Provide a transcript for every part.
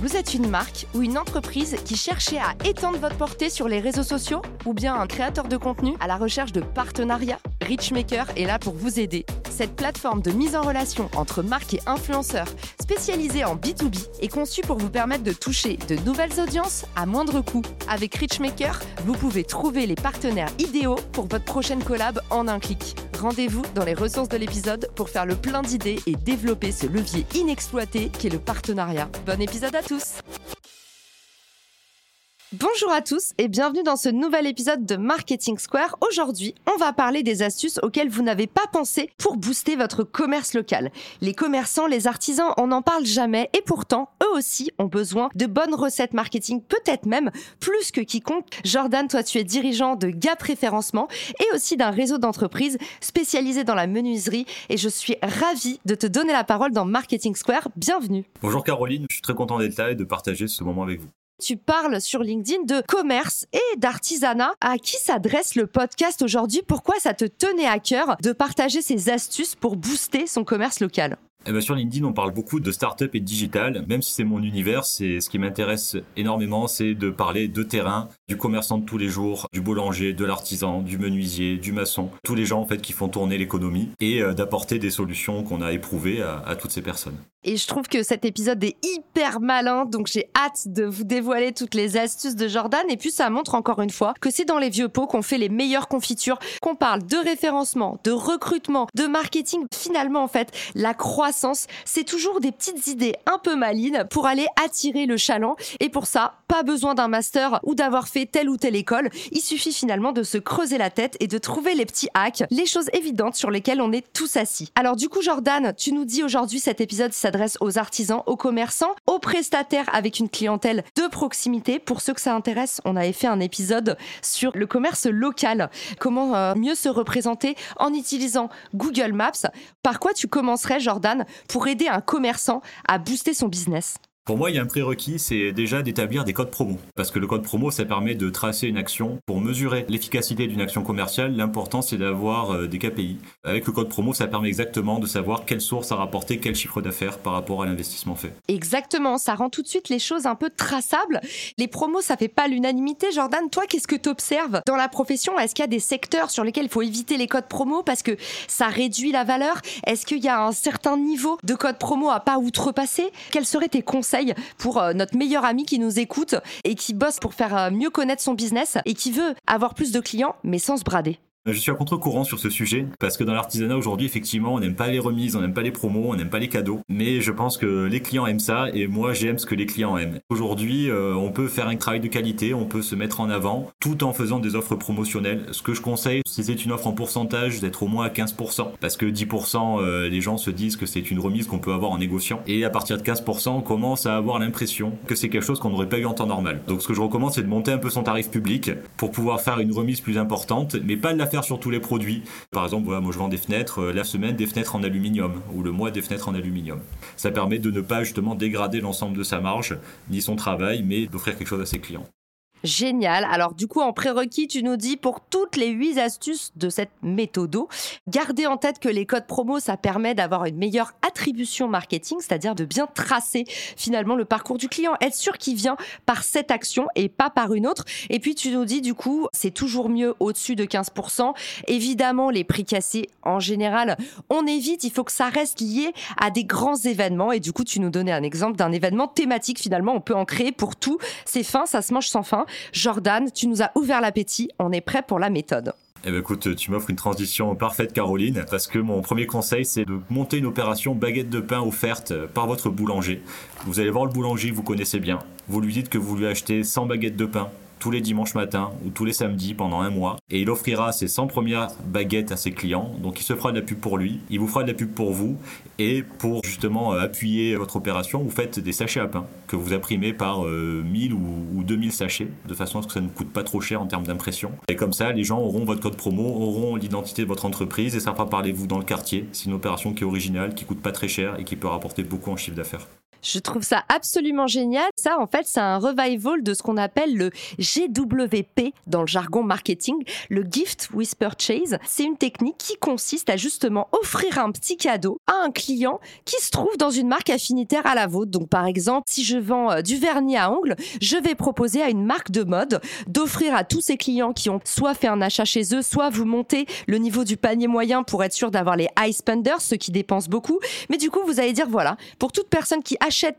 Vous êtes une marque ou une entreprise qui cherchez à étendre votre portée sur les réseaux sociaux ou bien un créateur de contenu à la recherche de partenariats? Richmaker est là pour vous aider. Cette plateforme de mise en relation entre marques et influenceurs spécialisée en B2B est conçue pour vous permettre de toucher de nouvelles audiences à moindre coût. Avec Richmaker, vous pouvez trouver les partenaires idéaux pour votre prochaine collab en un clic. Rendez-vous dans les ressources de l'épisode pour faire le plein d'idées et développer ce levier inexploité qu'est le partenariat. Bon épisode à tous Bonjour à tous et bienvenue dans ce nouvel épisode de Marketing Square. Aujourd'hui, on va parler des astuces auxquelles vous n'avez pas pensé pour booster votre commerce local. Les commerçants, les artisans, on n'en parle jamais et pourtant, eux aussi ont besoin de bonnes recettes marketing, peut-être même plus que quiconque. Jordan, toi tu es dirigeant de Gap Référencement et aussi d'un réseau d'entreprises spécialisé dans la menuiserie et je suis ravie de te donner la parole dans Marketing Square. Bienvenue. Bonjour Caroline, je suis très content d'être là et de partager ce moment avec vous. Tu parles sur LinkedIn de commerce et d'artisanat. À qui s'adresse le podcast aujourd'hui? Pourquoi ça te tenait à cœur de partager ces astuces pour booster son commerce local? Eh ben sur LinkedIn, on parle beaucoup de start-up et de digital. Même si c'est mon univers, c'est ce qui m'intéresse énormément, c'est de parler de terrain, du commerçant de tous les jours, du boulanger, de l'artisan, du menuisier, du maçon, tous les gens en fait qui font tourner l'économie et euh, d'apporter des solutions qu'on a éprouvées à, à toutes ces personnes. Et je trouve que cet épisode est hyper malin, donc j'ai hâte de vous dévoiler toutes les astuces de Jordan. Et puis ça montre encore une fois que c'est dans les vieux pots qu'on fait les meilleures confitures, qu'on parle de référencement, de recrutement, de marketing. Finalement, en fait, la croissance, c'est toujours des petites idées un peu malines pour aller attirer le chaland. Et pour ça, pas besoin d'un master ou d'avoir fait telle ou telle école. Il suffit finalement de se creuser la tête et de trouver les petits hacks, les choses évidentes sur lesquelles on est tous assis. Alors du coup, Jordan, tu nous dis aujourd'hui cet épisode, s'adresse aux artisans, aux commerçants, aux prestataires avec une clientèle de proximité. Pour ceux que ça intéresse, on avait fait un épisode sur le commerce local, comment euh, mieux se représenter en utilisant Google Maps. Par quoi tu commencerais, Jordan, pour aider un commerçant à booster son business? Pour moi, il y a un prérequis, c'est déjà d'établir des codes promo. Parce que le code promo, ça permet de tracer une action. Pour mesurer l'efficacité d'une action commerciale, l'important, c'est d'avoir euh, des KPI. Avec le code promo, ça permet exactement de savoir quelle source a rapporté quel chiffre d'affaires par rapport à l'investissement fait. Exactement, ça rend tout de suite les choses un peu traçables. Les promos, ça fait pas l'unanimité. Jordan, toi, qu'est-ce que tu observes dans la profession? Est-ce qu'il y a des secteurs sur lesquels il faut éviter les codes promo parce que ça réduit la valeur? Est-ce qu'il y a un certain niveau de code promo à pas outrepasser? Quels seraient tes conseils? Pour euh, notre meilleur ami qui nous écoute et qui bosse pour faire euh, mieux connaître son business et qui veut avoir plus de clients mais sans se brader. Je suis à contre-courant sur ce sujet parce que dans l'artisanat aujourd'hui, effectivement, on n'aime pas les remises, on n'aime pas les promos, on n'aime pas les cadeaux. Mais je pense que les clients aiment ça et moi j'aime ce que les clients aiment. Aujourd'hui, euh, on peut faire un travail de qualité, on peut se mettre en avant tout en faisant des offres promotionnelles. Ce que je conseille, si c'est une offre en pourcentage, d'être au moins à 15% parce que 10% euh, les gens se disent que c'est une remise qu'on peut avoir en négociant et à partir de 15%, on commence à avoir l'impression que c'est quelque chose qu'on n'aurait pas eu en temps normal. Donc ce que je recommande, c'est de monter un peu son tarif public pour pouvoir faire une remise plus importante, mais pas de la faire sur tous les produits. Par exemple, voilà, moi je vends des fenêtres, euh, la semaine des fenêtres en aluminium, ou le mois des fenêtres en aluminium. Ça permet de ne pas justement dégrader l'ensemble de sa marge, ni son travail, mais d'offrir quelque chose à ses clients. Génial. Alors du coup, en prérequis, tu nous dis pour toutes les huit astuces de cette méthode, gardez en tête que les codes promo, ça permet d'avoir une meilleure attribution marketing, c'est-à-dire de bien tracer finalement le parcours du client, être sûr qu'il vient par cette action et pas par une autre. Et puis tu nous dis du coup, c'est toujours mieux au-dessus de 15%. Évidemment, les prix cassés en général, on évite, il faut que ça reste lié à des grands événements. Et du coup, tu nous donnais un exemple d'un événement thématique finalement, on peut en créer pour tout. C'est fin, ça se mange sans fin. Jordan, tu nous as ouvert l'appétit, on est prêt pour la méthode. Eh ben écoute, tu m'offres une transition parfaite Caroline, parce que mon premier conseil c'est de monter une opération baguette de pain offerte par votre boulanger. Vous allez voir le boulanger, vous connaissez bien. Vous lui dites que vous lui achetez 100 baguettes de pain tous les dimanches matins ou tous les samedis pendant un mois. Et il offrira ses 100 premières baguettes à ses clients. Donc il se fera de la pub pour lui, il vous fera de la pub pour vous. Et pour justement euh, appuyer votre opération, vous faites des sachets à pain que vous imprimez par 1000 ou 2000 sachets, de façon à ce que ça ne coûte pas trop cher en termes d'impression. Et comme ça, les gens auront votre code promo, auront l'identité de votre entreprise et ça fera parler vous dans le quartier. C'est une opération qui est originale, qui coûte pas très cher et qui peut rapporter beaucoup en chiffre d'affaires. Je trouve ça absolument génial. Ça, en fait, c'est un revival de ce qu'on appelle le GWP dans le jargon marketing, le Gift with Purchase. C'est une technique qui consiste à justement offrir un petit cadeau à un client qui se trouve dans une marque affinitaire à la vôtre. Donc, par exemple, si je vends euh, du vernis à ongles, je vais proposer à une marque de mode d'offrir à tous ses clients qui ont soit fait un achat chez eux, soit vous montez le niveau du panier moyen pour être sûr d'avoir les high spenders, ceux qui dépensent beaucoup. Mais du coup, vous allez dire, voilà, pour toute personne qui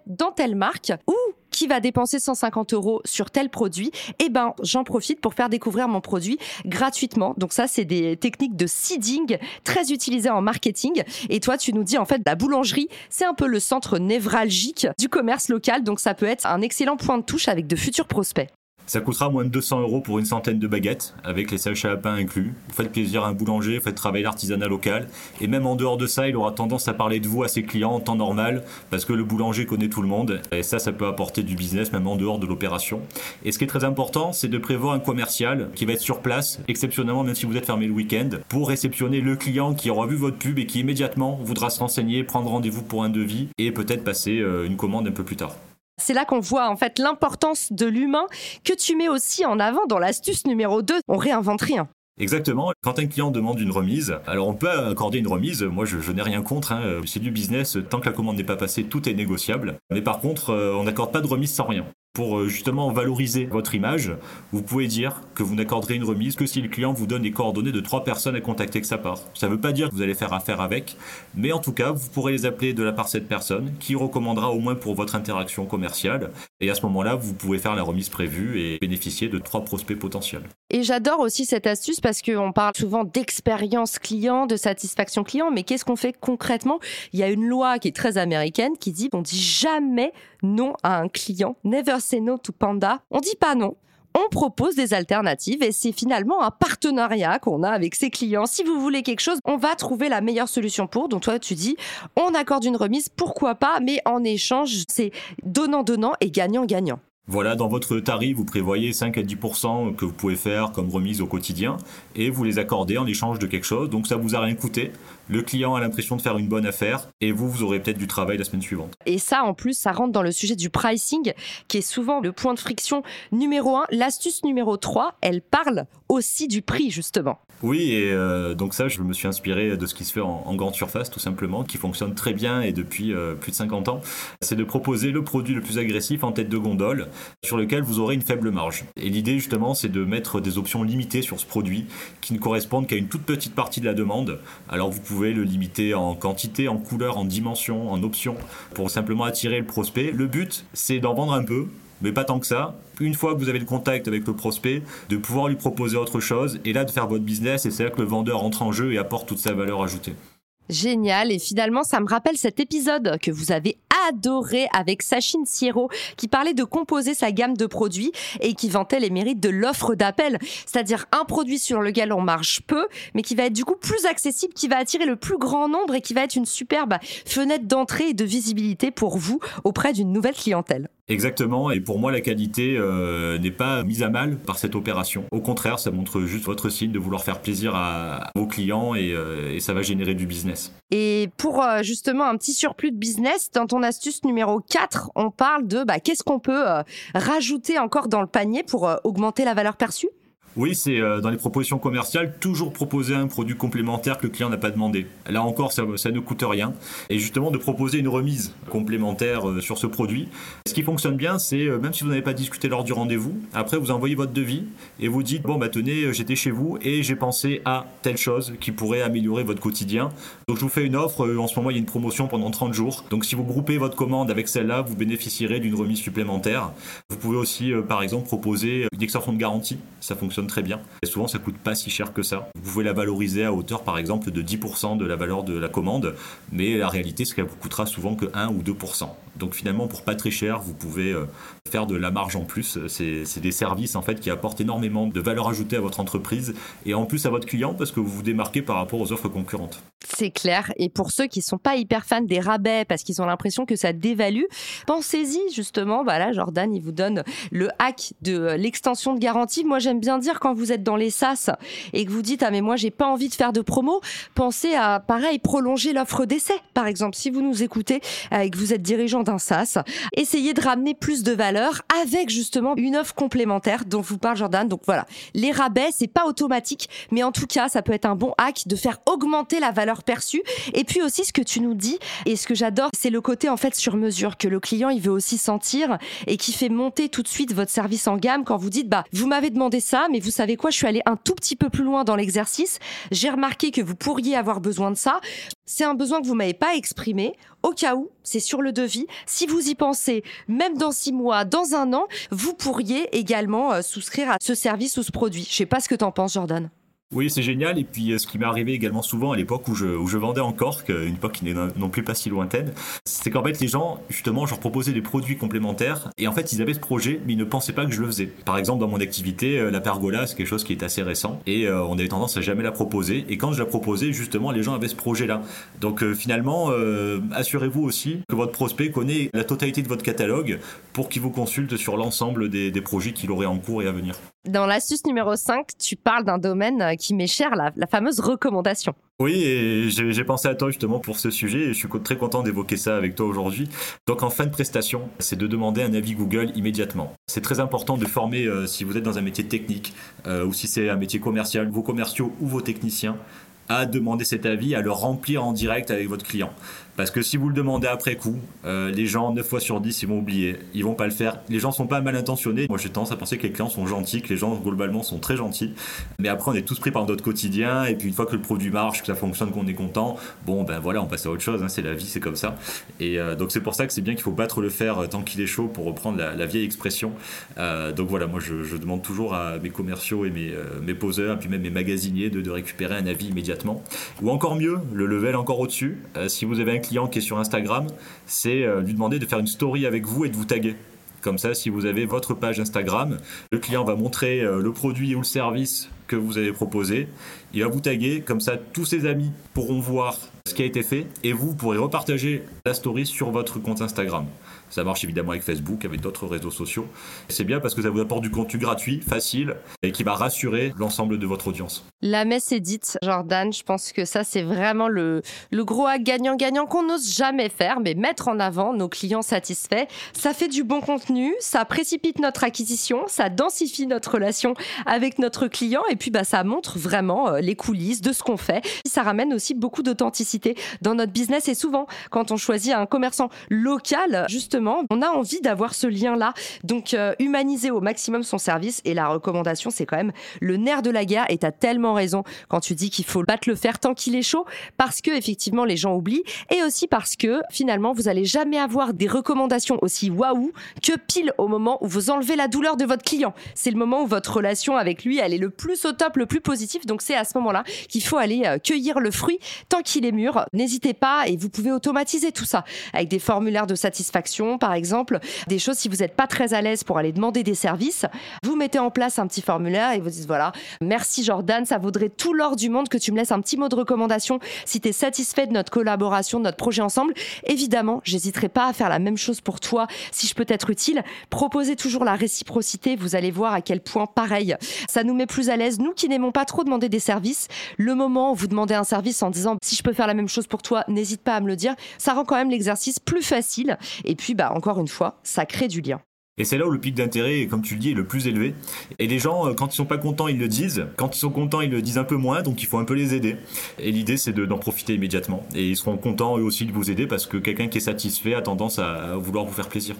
dans telle marque ou qui va dépenser 150 euros sur tel produit, eh ben j'en profite pour faire découvrir mon produit gratuitement. Donc ça, c'est des techniques de seeding très utilisées en marketing. Et toi, tu nous dis en fait la boulangerie, c'est un peu le centre névralgique du commerce local, donc ça peut être un excellent point de touche avec de futurs prospects. Ça coûtera moins de 200 euros pour une centaine de baguettes, avec les sachets à pain inclus. Vous faites plaisir à un boulanger, faites travailler l'artisanat local. Et même en dehors de ça, il aura tendance à parler de vous à ses clients en temps normal, parce que le boulanger connaît tout le monde. Et ça, ça peut apporter du business, même en dehors de l'opération. Et ce qui est très important, c'est de prévoir un commercial qui va être sur place, exceptionnellement, même si vous êtes fermé le week-end, pour réceptionner le client qui aura vu votre pub et qui immédiatement voudra se renseigner, prendre rendez-vous pour un devis et peut-être passer euh, une commande un peu plus tard. C'est là qu'on voit en fait l'importance de l'humain que tu mets aussi en avant dans l'astuce numéro 2. On réinvente rien. Exactement. Quand un client demande une remise, alors on peut accorder une remise. Moi, je, n'ai rien contre. Hein. C'est du business. Tant que la commande n'est pas passée, tout est négociable. Mais par contre, euh, on n'accorde pas de remise sans rien. Pour euh, justement valoriser votre image, vous pouvez dire que vous n'accorderez une remise que si le client vous donne les coordonnées de trois personnes à contacter que sa part. Ça ne veut pas dire que vous allez faire affaire avec, mais en tout cas, vous pourrez les appeler de la part de cette personne qui recommandera au moins pour votre interaction commerciale. Et à ce moment-là, vous pouvez faire la remise prévue et bénéficier de trois prospects potentiels. Et j'adore aussi cette astuce parce qu'on parle souvent d'expérience client, de satisfaction client, mais qu'est-ce qu'on fait concrètement? Il y a une loi qui est très américaine qui dit on dit jamais non à un client. Never say no to Panda. On dit pas non. On propose des alternatives et c'est finalement un partenariat qu'on a avec ses clients. Si vous voulez quelque chose, on va trouver la meilleure solution pour. Donc toi, tu dis, on accorde une remise, pourquoi pas, mais en échange, c'est donnant-donnant et gagnant-gagnant. Voilà, dans votre tarif, vous prévoyez 5 à 10% que vous pouvez faire comme remise au quotidien et vous les accordez en échange de quelque chose. Donc ça vous a rien coûté. Le client a l'impression de faire une bonne affaire et vous, vous aurez peut-être du travail la semaine suivante. Et ça, en plus, ça rentre dans le sujet du pricing qui est souvent le point de friction numéro 1. L'astuce numéro 3, elle parle aussi du prix, justement. Oui, et euh, donc ça, je me suis inspiré de ce qui se fait en, grande surface, tout simplement, qui fonctionne très bien et depuis euh, plus de 50 ans. C'est de proposer le produit le plus agressif en tête de gondole, sur lequel vous aurez une faible marge. Et l'idée, justement, c'est de mettre des options limitées sur ce produit, qui ne correspondent qu'à une toute petite partie de la demande. Alors vous pouvez le limiter en quantité, en couleur, en dimension, en option, pour simplement attirer le prospect. Le but, c'est d'en vendre un peu, mais pas tant que ça. Une fois que vous avez le contact avec le prospect, de pouvoir lui proposer autre chose et là de faire votre business et c'est là que le vendeur entre en jeu et apporte toute sa valeur ajoutée. Génial. Et finalement, ça me rappelle cet épisode que vous avez adoré avec Sachin Sierro qui parlait de composer sa gamme de produits et qui vantait les mérites de l'offre d'appel. C'est-à-dire un produit sur lequel on marche peu, mais qui va être du coup plus accessible, qui va attirer le plus grand nombre et qui va être une superbe fenêtre d'entrée et de visibilité pour vous auprès d'une nouvelle clientèle. Exactement, et pour moi la qualité euh, n'est pas mise à mal par cette opération. Au contraire, ça montre juste votre signe de vouloir faire plaisir à, vos clients euh, et, ça va générer du business. Et pour euh, justement un petit surplus de business, dans ton astuce numéro 4, on parle de bah, qu'est-ce qu'on peut rajouter encore dans le panier pour augmenter la valeur perçue? Oui, c'est euh, dans les propositions commerciales, toujours proposer un produit complémentaire que le client n'a pas demandé. Là encore, ça, ne coûte rien. Et justement, de proposer une remise complémentaire euh, sur ce produit. Ce qui fonctionne bien, c'est euh, même si vous n'avez pas discuté lors du rendez-vous, après vous envoyez votre devis et vous dites, bon, bah tenez, j'étais chez vous et j'ai pensé à telle chose qui pourrait améliorer votre quotidien. Donc je vous fais une offre, en ce moment il y a une promotion pendant 30 jours. Donc si vous groupez votre commande avec celle-là, vous bénéficierez d'une remise supplémentaire. Vous pouvez aussi, par exemple, proposer une extension de garantie. Ça fonctionne très bien. Et souvent, ça coûte pas si cher que ça. Vous pouvez la valoriser à hauteur, par exemple, de 10% de la valeur de la commande, mais la réalité, c'est qu'elle vous coûtera souvent que 1 ou 2%. Donc finalement, pour pas très cher, vous pouvez euh, faire de la marge en plus. C'est des services en fait qui apportent énormément de valeur ajoutée à votre entreprise et en plus à votre client parce que vous vous démarquez par rapport aux offres concurrentes. C'est clair. Et pour ceux qui sont pas hyper fans des rabais parce qu'ils ont l'impression que ça dévalue, pensez-y justement. Voilà, Jordan, il vous donne le hack de l'extension de garantie. Moi, j'aime bien dire quand vous êtes dans les SAS et que vous dites ah mais moi j'ai pas envie de faire de promo, pensez à pareil prolonger l'offre d'essai. Par exemple, si vous nous écoutez et que vous êtes dirigeant d'un SAS, essayez de ramener plus de valeur avec justement une offre complémentaire dont vous parle Jordan. Donc voilà, les rabais c'est pas automatique, mais en tout cas ça peut être un bon hack de faire augmenter la valeur perçue. Et puis aussi ce que tu nous dis et ce que j'adore, c'est le côté en fait sur mesure que le client il veut aussi sentir et qui fait monter tout de suite votre service en gamme quand vous dites bah vous m'avez demandé ça, mais vous savez quoi, je suis allé un tout petit peu plus loin dans l'exercice. J'ai remarqué que vous pourriez avoir besoin de ça. C'est un besoin que vous m'avez pas exprimé. Au cas où, c'est sur le devis. Si vous y pensez, même dans six mois, dans un an, vous pourriez également euh, souscrire à ce service ou ce produit. Je sais pas ce que tu en penses, Jordan. Oui, c'est génial. Et puis, euh, ce qui m'est arrivé également souvent à l'époque où je, où je vendais encore, une époque qui n'est non plus pas si lointaine, c'est qu'en fait, les gens, justement, je leur proposais des produits complémentaires. Et en fait, ils avaient ce projet, mais ils ne pensaient pas que je le faisais. Par exemple, dans mon activité, euh, la pergola, c'est quelque chose qui est assez récent. Et euh, on avait tendance à jamais la proposer. Et quand je la proposais, justement, les gens avaient ce projet-là. Donc, finalement, assurez-vous aussi que votre prospect connaît la totalité de votre catalogue pour qu'il vous consulte sur l'ensemble des, des projets qu'il aurait en cours et à venir. Dans l'astuce numéro 5, tu parles d'un domaine euh, qui m'est cher, la, fameuse recommandation. Oui, et j'ai pensé à toi justement pour ce sujet et je suis très content d'évoquer ça avec toi aujourd'hui. Donc en fin de prestation, c'est de demander un avis Google immédiatement. C'est très important de former, euh, si vous êtes dans un métier technique euh, ou si c'est un métier commercial, vos commerciaux ou vos techniciens, à demander cet avis, à le remplir en direct avec votre client. Parce que si vous le demandez après coup, euh, les gens, 9 fois sur 10, ils vont oublier. Ils vont pas le faire. Les gens sont pas mal intentionnés. Moi, j'ai tendance à penser que les clients sont gentils, que les gens, globalement, sont très gentils. Mais après, on est tous pris par notre quotidien. Et puis, une fois que le produit marche, que ça fonctionne, qu'on est content, bon, ben voilà, on passe à autre chose. Hein, c'est la vie, c'est comme ça. Et euh, donc, c'est pour ça que c'est bien qu'il faut battre le fer euh, tant qu'il est chaud pour reprendre la, vieille expression. donc, voilà, moi, je, demande toujours à mes commerciaux et mes, mes poseurs, et puis même mes magasiniers de, de, récupérer un avis immédiatement. Ou encore mieux, le level encore au-dessus. si vous avez un client qui est sur Instagram, c'est euh, lui demander de faire une story avec vous et de vous taguer. Comme ça, si vous avez votre page Instagram, le client va montrer euh, le produit ou le service que vous avez proposé. Il va vous taguer, comme ça tous ses amis pourront voir ce qui a été fait et vous pourrez repartager la story sur votre compte Instagram. Ça marche évidemment avec Facebook, avec d'autres réseaux sociaux. C'est bien parce que ça vous apporte du contenu gratuit, facile et qui va rassurer l'ensemble de votre audience. La messe est dite, Jordan. Je pense que ça, c'est vraiment le, le gros gagnant-gagnant qu'on n'ose jamais faire, mais mettre en avant nos clients satisfaits. Ça fait du bon contenu, ça précipite notre acquisition, ça densifie notre relation avec notre client et puis bah, ça montre vraiment euh, les coulisses de ce qu'on fait. Ça ramène aussi beaucoup d'authenticité dans notre business et souvent, quand on choisit un commerçant local, on a envie d'avoir ce lien-là. Donc, euh, humaniser au maximum son service. Et la recommandation, c'est quand même le nerf de la guerre. Et tu as tellement raison quand tu dis qu'il faut battre le fer tant qu'il est chaud, parce que effectivement, les gens oublient. Et aussi parce que finalement, vous allez jamais avoir des recommandations aussi waouh que pile au moment où vous enlevez la douleur de votre client. C'est le moment où votre relation avec lui, elle est le plus au top, le plus positif. Donc, c'est à ce moment-là qu'il faut aller euh, cueillir le fruit tant qu'il est mûr. N'hésitez pas et vous pouvez automatiser tout ça avec des formulaires de satisfaction par exemple, des choses si vous n'êtes pas très à l'aise pour aller demander des services, vous mettez en place un petit formulaire et vous dites voilà, merci Jordan, ça vaudrait tout l'or du monde que tu me laisses un petit mot de recommandation si tu es satisfait de notre collaboration, de notre projet ensemble. Évidemment, j'hésiterai pas à faire la même chose pour toi si je peux être utile. Proposez toujours la réciprocité, vous allez voir à quel point pareil, ça nous met plus à l'aise. Nous qui n'aimons pas trop demander des services, le moment où vous demandez un service en disant si je peux faire la même chose pour toi, n'hésite pas à me le dire, ça rend quand même l'exercice plus facile. Et puis bah, encore une fois, ça crée du lien. Et c'est là où le pic d'intérêt, comme tu le dis, est le plus élevé. Et les gens, euh, quand ils sont pas contents, ils le disent. Quand ils sont contents, ils le disent un peu moins, donc il faut un peu les aider. Et l'idée, c'est d'en profiter immédiatement. Et ils seront contents eux aussi de vous aider parce que quelqu'un qui est satisfait a tendance à vouloir vous faire plaisir.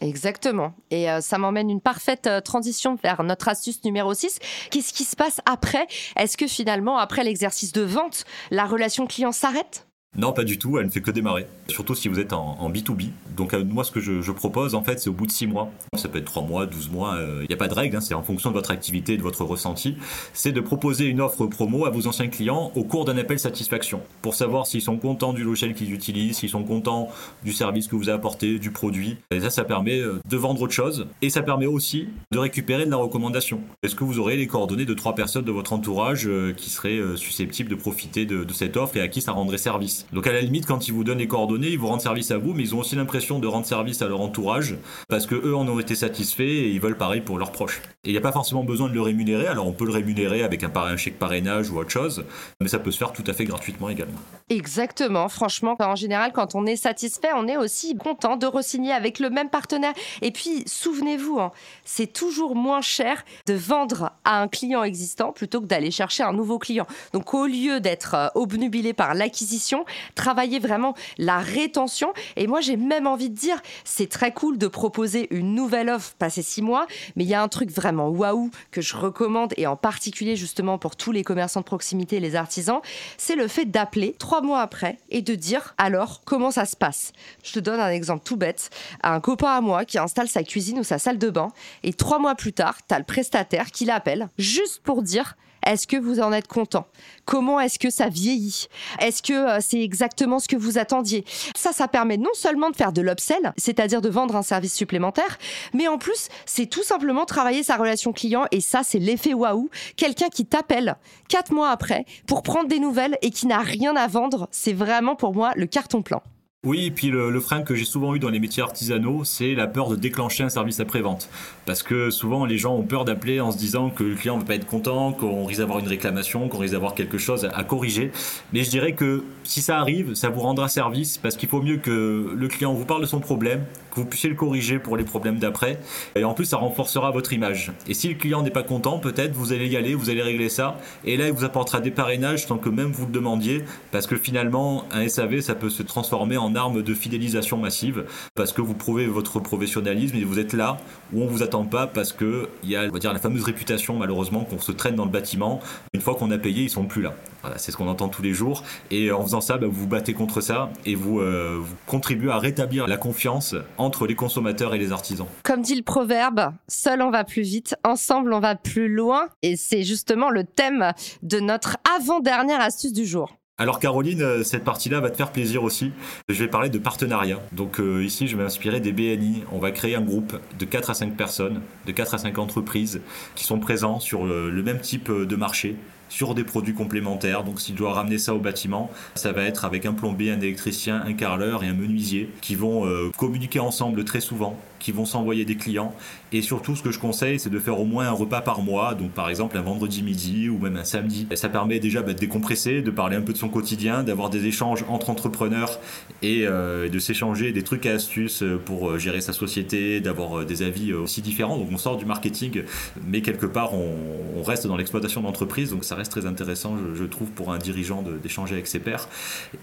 Exactement. Et euh, ça m'emmène une parfaite euh, transition vers notre astuce numéro 6. Qu'est-ce qui se passe après? Est-ce que finalement, après l'exercice de vente, la relation client s'arrête? Non, pas du tout, elle ne fait que démarrer. Surtout si vous êtes en, B2B. Donc euh, moi, ce que je, propose, en fait, c'est au bout de 6 mois. Ça peut être 3 mois, 12 mois, il euh, n'y a pas de règle, hein, c'est en fonction de votre activité, de votre ressenti. C'est de proposer une offre promo à vos anciens clients au cours d'un appel satisfaction. Pour savoir s'ils sont contents du logiciel qu'ils utilisent, s'ils sont contents du service que vous avez apporté, du produit. Et ça, ça permet euh, de vendre autre chose. Et ça permet aussi de récupérer de la recommandation. Est-ce que vous aurez les coordonnées de trois personnes de votre entourage qui seraient susceptibles de profiter de, de cette offre et à qui ça rendrait service? Donc à la limite, quand ils vous donnent les coordonnées, ils vous rendent service à vous, mais ils ont aussi l'impression de rendre service à leur entourage parce que eux en ont été satisfaits et ils veulent pareil pour leurs proches. Et il n'y a pas forcément besoin de le rémunérer. Alors on peut le rémunérer avec un, un chèque parrainage ou autre chose, mais ça peut se faire tout à fait gratuitement également. Exactement. Franchement, en général, quand on est satisfait, on est aussi content de re-signer avec le même partenaire. Et puis, souvenez-vous, hein, c'est toujours moins cher de vendre à un client existant plutôt que d'aller chercher un nouveau client. Donc, au lieu d'être euh, obnubilé par l'acquisition, travailler vraiment la rétention. Et moi, j'ai même envie de dire, c'est très cool de proposer une nouvelle offre passé six mois, mais il y a un truc vraiment waouh que je recommande, et en particulier justement pour tous les commerçants de proximité et les artisans, c'est le fait d'appeler trois mois après et de dire alors comment ça se passe? Je te donne un exemple tout bête. Un copain à moi qui installe sa cuisine ou sa salle de bain, et trois mois plus tard, tu as le prestataire qui l'appelle juste pour dire est-ce que vous en êtes content? Comment est-ce que ça vieillit? Est-ce que euh, c'est exactement ce que vous attendiez? Ça, ça permet non seulement de faire de l'upsell, c'est-à-dire de vendre un service supplémentaire, mais en plus, c'est tout simplement travailler sa relation client et ça, c'est l'effet waouh. Quelqu'un qui t'appelle quatre mois après pour prendre des nouvelles et qui n'a rien à vendre, c'est vraiment pour moi le carton plein. Oui, et puis le, frein que j'ai souvent eu dans les métiers artisanaux, c'est la peur de déclencher un service après-vente. Parce que souvent, les gens ont peur d'appeler en se disant que le client ne va pas être content, qu'on risque d'avoir une réclamation, qu'on risque d'avoir quelque chose à corriger. Mais je dirais que si ça arrive, ça vous rendra service parce qu'il faut mieux que le client vous parle de son problème, que vous puissiez le corriger pour les problèmes d'après. Et en plus, ça renforcera votre image. Et si le client n'est pas content, peut-être vous allez y aller, vous allez régler ça. Et là, il vous apportera des parrainages sans que même vous le demandiez. Parce que finalement, un SAV, ça peut se transformer en arme de fidélisation massive. Parce que vous prouvez votre professionnalisme et vous êtes là où on vous attend pas parce que il y a, on va dire, la fameuse réputation, malheureusement, qu'on se traîne dans le bâtiment. Une fois qu'on a payé, ils sont plus là. Voilà, c'est ce qu'on entend tous les jours. Et en faisant ça, bah, vous vous battez contre ça et vous, euh, vous contribuez à rétablir la confiance entre les consommateurs et les artisans. Comme dit le proverbe, seul on va plus vite, ensemble on va plus loin. Et c'est justement le thème de notre avant-dernière astuce du jour. Alors Caroline, euh, cette partie-là va te faire plaisir aussi. Je vais parler de partenariat. Donc euh, ici, je vais m'inspirer des BNI. On va créer un groupe de 4 à 5 personnes, de 4 à 5 entreprises qui sont présents sur le même type de marché, sur des produits complémentaires. Donc s'il doit ramener ça au bâtiment, ça va être avec un plombier, un électricien, un carreleur et un menuisier qui vont euh, communiquer ensemble très souvent, qui vont s'envoyer des clients. Et surtout, ce que je conseille, c'est de faire au moins un repas par mois, donc par exemple un vendredi midi ou même un samedi. Ça permet déjà bah, de décompresser, de parler un peu de son quotidien, d'avoir des échanges entre entrepreneurs et euh, de s'échanger des trucs et astuces pour euh, gérer sa société, d'avoir des avis aussi différents. Donc on sort du marketing, mais quelque part on, reste dans l'exploitation d'entreprise, donc ça reste très intéressant, je, trouve, pour un dirigeant d'échanger avec ses pairs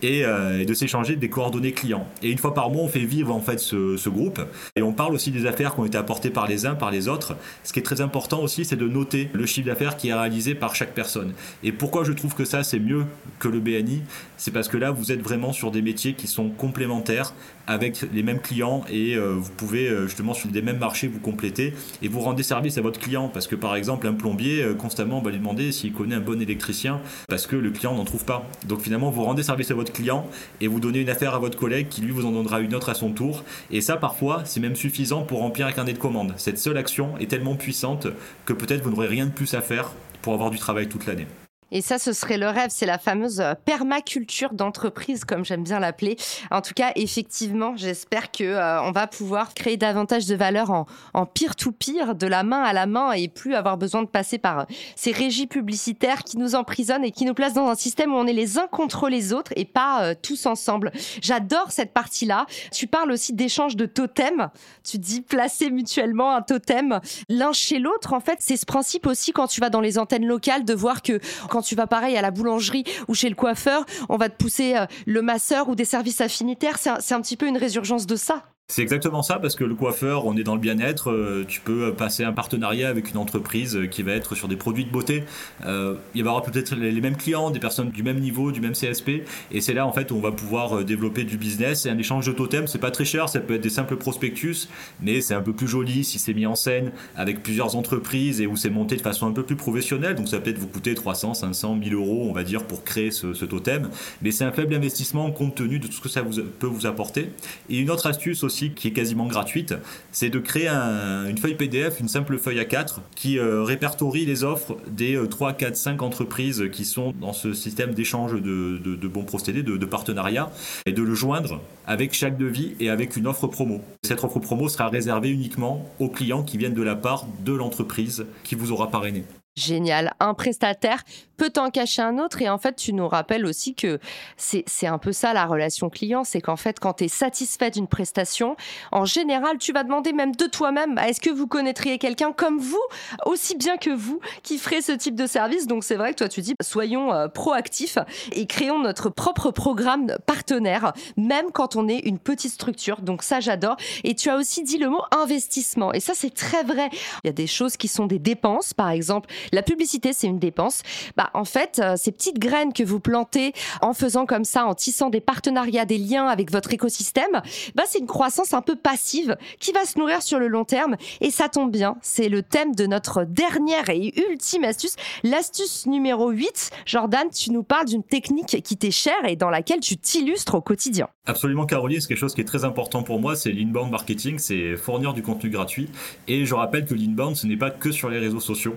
euh, et, de s'échanger des coordonnées clients. Et une fois par mois, on fait vivre en fait ce, ce, groupe et on parle aussi des affaires qui ont été apportées par les uns, par les autres. Ce qui est très important aussi, c'est de noter le chiffre d'affaires qui est réalisé par chaque personne. Et pourquoi je trouve que ça, c'est mieux que le BNI C'est parce que là, vous êtes vraiment sur des métiers qui sont complémentaires avec les mêmes clients et euh, vous pouvez euh, justement sur des mêmes marchés vous compléter et vous rendez service à votre client parce que par exemple un plombier constamment on va lui demander s'il connaît un bon électricien parce que le client n'en trouve pas. Donc finalement, vous rendez service à votre client et vous donnez une affaire à votre collègue qui lui vous en donnera une autre à son tour. Et ça, parfois, c'est même suffisant pour remplir un carnet de commandes. Cette seule action est tellement puissante que peut-être vous n'aurez rien de plus à faire pour avoir du travail toute l'année. Et ça, ce serait le rêve. C'est la fameuse euh, permaculture d'entreprise, comme j'aime bien l'appeler. En tout cas, effectivement, j'espère que euh, on va pouvoir créer davantage de valeur en, en peer-to-peer, de la main à la main, et plus avoir besoin de passer par euh, ces régies publicitaires qui nous emprisonnent et qui nous placent dans un système où on est les uns contre les autres et pas tous ensemble. J'adore cette partie-là. Tu parles aussi d'échange de totems. Tu dis placer mutuellement un totem l'un chez l'autre. En fait, c'est ce principe aussi quand tu vas dans les antennes locales de voir que quand tu vas pareil à la boulangerie ou chez le coiffeur, on va te pousser euh, le masseur ou des services affinitaires. C'est un, un petit peu une résurgence de ça. C'est exactement ça, parce que le coiffeur, on est dans le bien-être, euh, tu peux passer un partenariat avec une entreprise qui va être sur des produits de beauté. Euh, il va y avoir peut-être les, mêmes clients, des personnes du même niveau, du même CSP, et c'est là en fait où on va pouvoir euh, développer du business. Et un échange de totems, c'est pas très cher, ça peut être des simples prospectus, mais c'est un peu plus joli si c'est mis en scène avec plusieurs entreprises et où c'est monté de façon un peu plus professionnelle. Donc ça peut-être vous coûter 300, 500, 1000 euros, on va dire, pour créer ce, ce totem. Mais c'est un faible investissement compte tenu de tout ce que ça vous, peut vous apporter. Et une autre astuce aussi qui est quasiment gratuite, c'est de créer une feuille PDF, une simple feuille A4 qui euh, répertorie les offres des 3, 4, 5 entreprises qui sont dans ce système d'échange de, bons procédés, de, de partenariat, et de le joindre avec chaque devis et avec une offre promo. Cette offre promo sera réservée uniquement aux clients qui viennent de la part de l'entreprise qui vous aura parrainé. Génial. Un prestataire peut en cacher un autre. Et en fait, tu nous rappelles aussi que c'est un peu ça la relation client. C'est qu'en fait, quand tu es satisfait d'une prestation, en général, tu vas demander même de toi-même bah, est-ce que vous connaîtriez quelqu'un comme vous, aussi bien que vous, qui ferait ce type de service? Donc, c'est vrai que toi, tu dis soyons euh, proactifs et créons notre propre programme partenaire, même quand on est une petite structure. Donc, ça, j'adore. Et tu as aussi dit le mot investissement. Et ça, c'est très vrai. Il y a des choses qui sont des dépenses, par exemple la publicité, c'est une dépense. Bah, en fait, euh, ces petites graines que vous plantez en faisant comme ça, en tissant des partenariats, des liens avec votre écosystème, bah, c'est une croissance un peu passive qui va se nourrir sur le long terme. Et ça tombe bien, c'est le thème de notre dernière et ultime astuce. L'astuce numéro 8, Jordan, tu nous parles d'une technique qui t'est chère et dans laquelle tu t'illustres au quotidien. Absolument, Caroline, c'est quelque chose qui est très important pour moi, c'est l'inbound marketing, c'est fournir du contenu gratuit. Et je rappelle que l'inbound, ce n'est pas que sur les réseaux sociaux.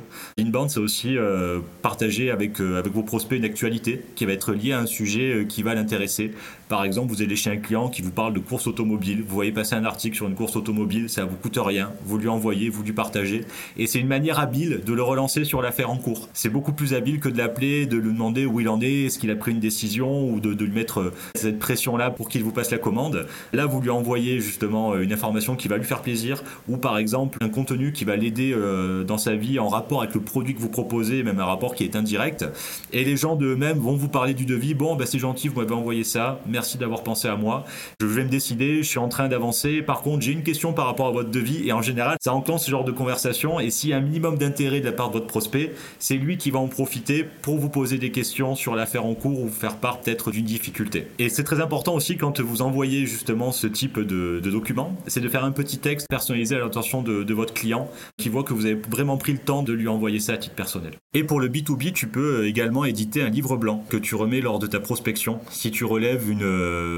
C'est aussi euh, partager avec, euh, avec vos prospects une actualité qui va être liée à un sujet euh, qui va l'intéresser. Par exemple, vous allez chez un client qui vous parle de course automobile, vous voyez passer un article sur une course automobile, ça vous coûte rien, vous lui envoyez, vous lui partagez, et c'est une manière habile de le relancer sur l'affaire en cours. C'est beaucoup plus habile que de l'appeler, de lui demander où il en est, est-ce qu'il a pris une décision, ou de, lui mettre cette pression-là pour qu'il vous passe la commande. Là, vous lui envoyez justement une information qui va lui faire plaisir, ou par exemple un contenu qui va l'aider dans sa vie en rapport avec le produit que vous proposez, même un rapport qui est indirect. Et les gens de eux-mêmes vont vous parler du devis. Bon, bah, c'est gentil, vous m'avez envoyé ça. Merci d'avoir pensé à moi. Je vais me décider, je suis en train d'avancer. Par contre, j'ai une question par rapport à votre devis. Et en général, ça enclenche ce genre de conversation. Et s'il y a un minimum d'intérêt de la part de votre prospect, c'est lui qui va en profiter pour vous poser des questions sur l'affaire en cours ou faire part peut-être d'une difficulté. Et c'est très important aussi quand vous envoyez justement ce type de, de document, c'est de faire un petit texte personnalisé à l'intention de, de votre client qui voit que vous avez vraiment pris le temps de lui envoyer ça à titre personnel. Et pour le B2B, tu peux également éditer un livre blanc que tu remets lors de ta prospection. Si tu relèves une,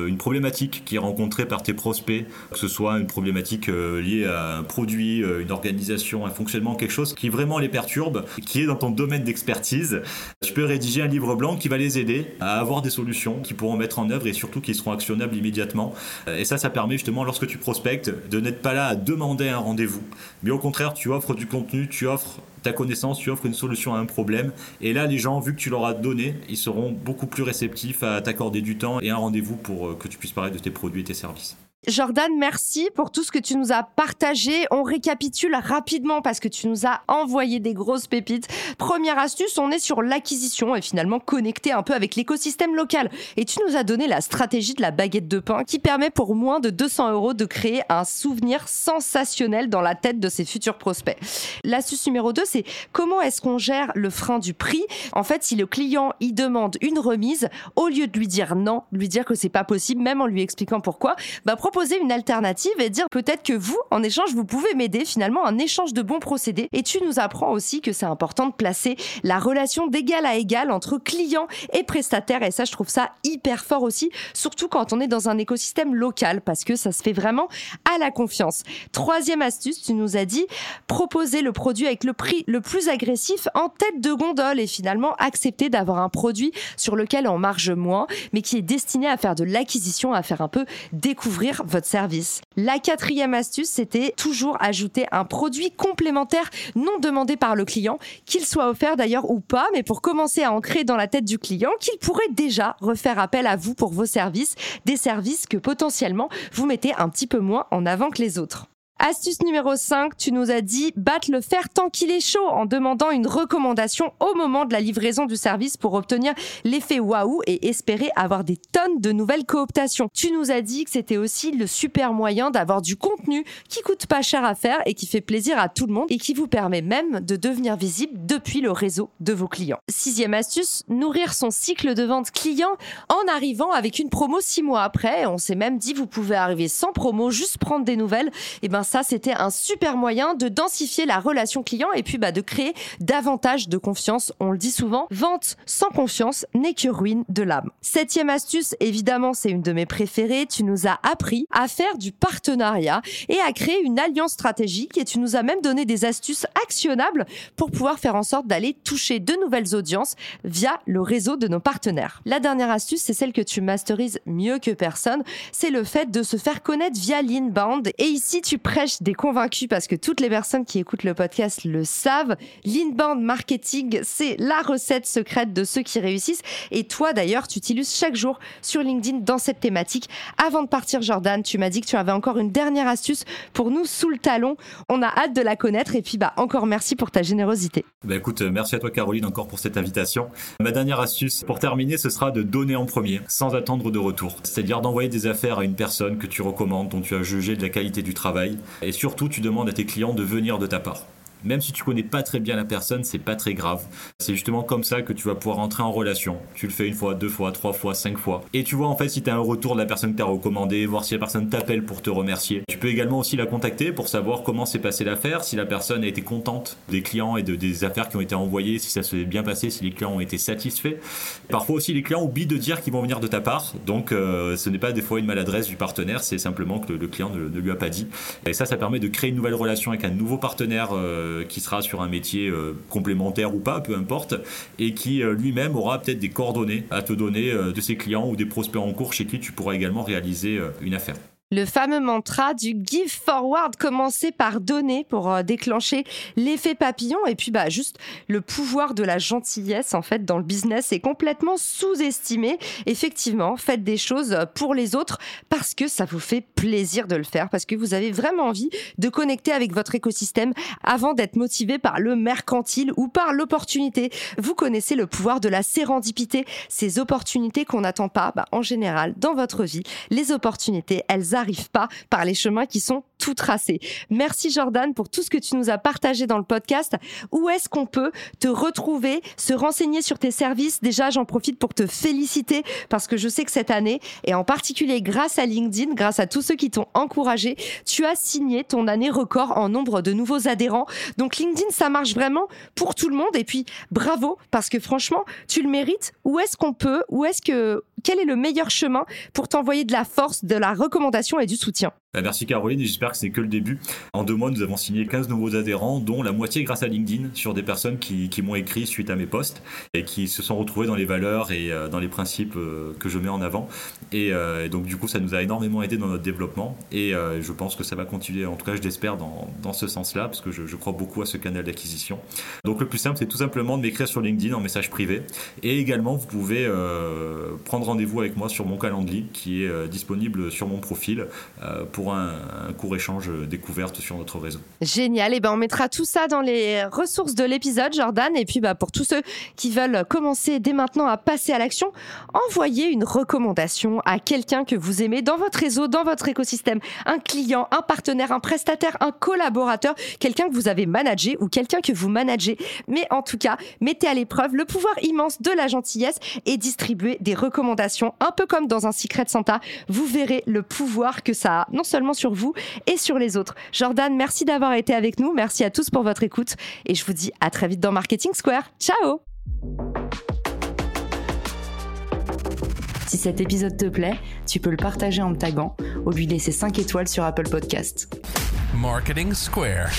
une problématique qui est rencontrée par tes prospects, que ce soit une problématique euh, liée à un produit, une organisation, un fonctionnement, quelque chose qui vraiment les perturbe, qui est dans ton domaine d'expertise, tu peux rédiger un livre blanc qui va les aider à avoir des solutions qu'ils pourront mettre en œuvre et surtout qui seront actionnables immédiatement. Et ça, ça permet justement, lorsque tu prospectes, de n'être pas là à demander un rendez-vous, mais au contraire, tu offres du contenu, tu offres ta connaissance, tu offres une solution à un problème. Et là, les gens, vu que tu leur as donné, ils seront beaucoup plus réceptifs à t'accorder du temps et un rendez-vous pour euh, que tu puisses parler de tes produits et tes services. Jordan, merci pour tout ce que tu nous as partagé. On récapitule rapidement parce que tu nous as envoyé des grosses pépites. Première astuce, on est sur l'acquisition et finalement connecté un peu avec l'écosystème local. Et tu nous as donné la stratégie de la baguette de pain qui permet pour moins de 200 euros de créer un souvenir sensationnel dans la tête de ses futurs prospects. L'astuce numéro 2, c'est comment est-ce qu'on gère le frein du prix? En fait, si le client y demande une remise, au lieu de lui dire non, lui dire que c'est pas possible, même en lui expliquant pourquoi, bah, proposer une alternative et dire peut-être que vous, en échange, vous pouvez m'aider finalement un échange de bons procédés. Et tu nous apprends aussi que c'est important de placer la relation d'égal à égal entre client et prestataire. Et ça, je trouve ça hyper fort aussi, surtout quand on est dans un écosystème local, parce que ça se fait vraiment à la confiance. Troisième astuce, tu nous as dit proposer le produit avec le prix le plus agressif en tête de gondole et finalement accepter d'avoir un produit sur lequel on marge moins, mais qui est destiné à faire de l'acquisition, à faire un peu découvrir votre service. La quatrième astuce, c'était toujours ajouter un produit complémentaire non demandé par le client, qu'il soit offert d'ailleurs ou pas, mais pour commencer à ancrer dans la tête du client qu'il pourrait déjà refaire appel à vous pour vos services, des services que potentiellement vous mettez un petit peu moins en avant que les autres. Astuce numéro 5, tu nous as dit battre le fer tant qu'il est chaud en demandant une recommandation au moment de la livraison du service pour obtenir l'effet waouh et espérer avoir des tonnes de nouvelles cooptations. Tu nous as dit que c'était aussi le super moyen d'avoir du contenu qui coûte pas cher à faire et qui fait plaisir à tout le monde et qui vous permet même de devenir visible depuis le réseau de vos clients. Sixième astuce, nourrir son cycle de vente client en arrivant avec une promo six mois après. On s'est même dit vous pouvez arriver sans promo, juste prendre des nouvelles. Et ben ça, c'était un super moyen de densifier la relation client et puis bah, de créer davantage de confiance. On le dit souvent, vente sans confiance n'est que ruine de l'âme. Septième astuce, évidemment, c'est une de mes préférées. Tu nous as appris à faire du partenariat et à créer une alliance stratégique et tu nous as même donné des astuces actionnables pour pouvoir faire en sorte d'aller toucher de nouvelles audiences via le réseau de nos partenaires. La dernière astuce, c'est celle que tu masterises mieux que personne, c'est le fait de se faire connaître via l'inbound. Et ici, tu prêches des convaincus parce que toutes les personnes qui écoutent le podcast le savent. L'inbound marketing, c'est la recette secrète de ceux qui réussissent. Et toi, d'ailleurs, tu t'illustres chaque jour sur LinkedIn dans cette thématique. Avant de partir, Jordan, tu m'as dit que tu avais encore une dernière astuce pour nous sous le talon. On a hâte de la connaître. Et puis, bah, encore merci pour ta générosité. Bah écoute, euh, merci à toi, Caroline, encore pour cette invitation. Ma dernière astuce, pour terminer, ce sera de donner en premier, sans attendre de retour. C'est-à-dire d'envoyer des affaires à une personne que tu recommandes, dont tu as jugé de la qualité du travail. Et surtout, tu demandes à tes clients de venir de ta part. Même si tu connais pas très bien la personne, c'est pas très grave. C'est justement comme ça que tu vas pouvoir entrer en relation. Tu le fais une fois, deux fois, trois fois, cinq fois. Et tu vois en fait si tu as un retour de la personne que tu as recommandé, voir si la personne t'appelle pour te remercier. Tu peux également aussi la contacter pour savoir comment s'est passée l'affaire, si la personne a été contente des clients et de, des affaires qui ont été envoyées, si ça s'est bien passé, si les clients ont été satisfaits. Parfois aussi les clients oublient de dire qu'ils vont venir de ta part. Donc euh, ce n'est pas des fois une maladresse du partenaire, c'est simplement que le, client ne, lui a pas dit. Et ça, ça permet de créer une nouvelle relation avec un nouveau partenaire. Euh, qui sera sur un métier euh, complémentaire ou pas, peu importe, et qui euh, lui-même aura peut-être des coordonnées à te donner de ses clients ou des prospects en cours chez qui tu pourras également réaliser une affaire le fameux mantra du give forward, commencer par donner pour euh, déclencher l'effet papillon et puis bah juste le pouvoir de la gentillesse en fait dans le business est complètement sous-estimé. Effectivement, faites des choses pour les autres parce que ça vous fait plaisir de le faire parce que vous avez vraiment envie de connecter avec votre écosystème avant d'être motivé par le mercantile ou par l'opportunité. Vous connaissez le pouvoir de la sérendipité, ces opportunités qu'on n'attend pas bah, en général dans votre vie. Les opportunités, elles arrivent n'arrive pas par les chemins qui sont tout tracés. Merci Jordan pour tout ce que tu nous as partagé dans le podcast. Où est-ce qu'on peut te retrouver, se renseigner sur tes services? Déjà, j'en profite pour te féliciter parce que je sais que cette année, et en particulier grâce à LinkedIn, grâce à tous ceux qui t'ont encouragé, tu as signé ton année record en nombre de nouveaux adhérents. Donc LinkedIn, ça marche vraiment pour tout le monde. Et puis, bravo parce que franchement, tu le mérites. Où est-ce qu'on peut Où est-ce que quel est le meilleur chemin pour t'envoyer de la force, de la recommandation et du soutien? Merci Caroline j'espère que c'est que le début. En deux mois, nous avons signé 15 nouveaux adhérents, dont la moitié grâce à LinkedIn, sur des personnes qui, m'ont écrit suite à mes posts et qui se sont retrouvées dans les valeurs et euh, dans les principes euh, que je mets en avant. Euh, et, donc du coup, ça nous a énormément aidé dans notre développement et je pense que ça va continuer, en tout cas je l'espère, dans, ce sens-là, parce que je, crois beaucoup à ce canal d'acquisition. Donc le plus simple, c'est tout simplement de m'écrire sur LinkedIn en message privé. Et également, vous pouvez prendre rendez-vous avec moi sur mon calendrier qui est disponible sur mon profil pour un, court échange découverte sur notre réseau. Génial. Et ben on mettra tout ça dans les ressources de l'épisode, Jordan. Et puis bah, pour tous ceux qui veulent commencer dès maintenant à passer à l'action, envoyez une recommandation à quelqu'un que vous aimez dans votre réseau, dans votre écosystème. Un client, un partenaire, un prestataire, un collaborateur, quelqu'un que vous avez managé ou quelqu'un que vous managez. Mais en tout cas, mettez à l'épreuve le pouvoir immense de la gentillesse et distribuez des recommandations, un peu comme dans un Secret Santa. Vous verrez le pouvoir que ça a, non seulement sur vous et sur les autres. Jordan, merci d'avoir été avec nous. Merci à tous pour votre écoute. Et je vous dis à très vite dans Marketing Square. Ciao Si cet épisode te plaît, tu peux le partager en me taguant ou lui laisser 5 étoiles sur Apple Podcast. Marketing Square.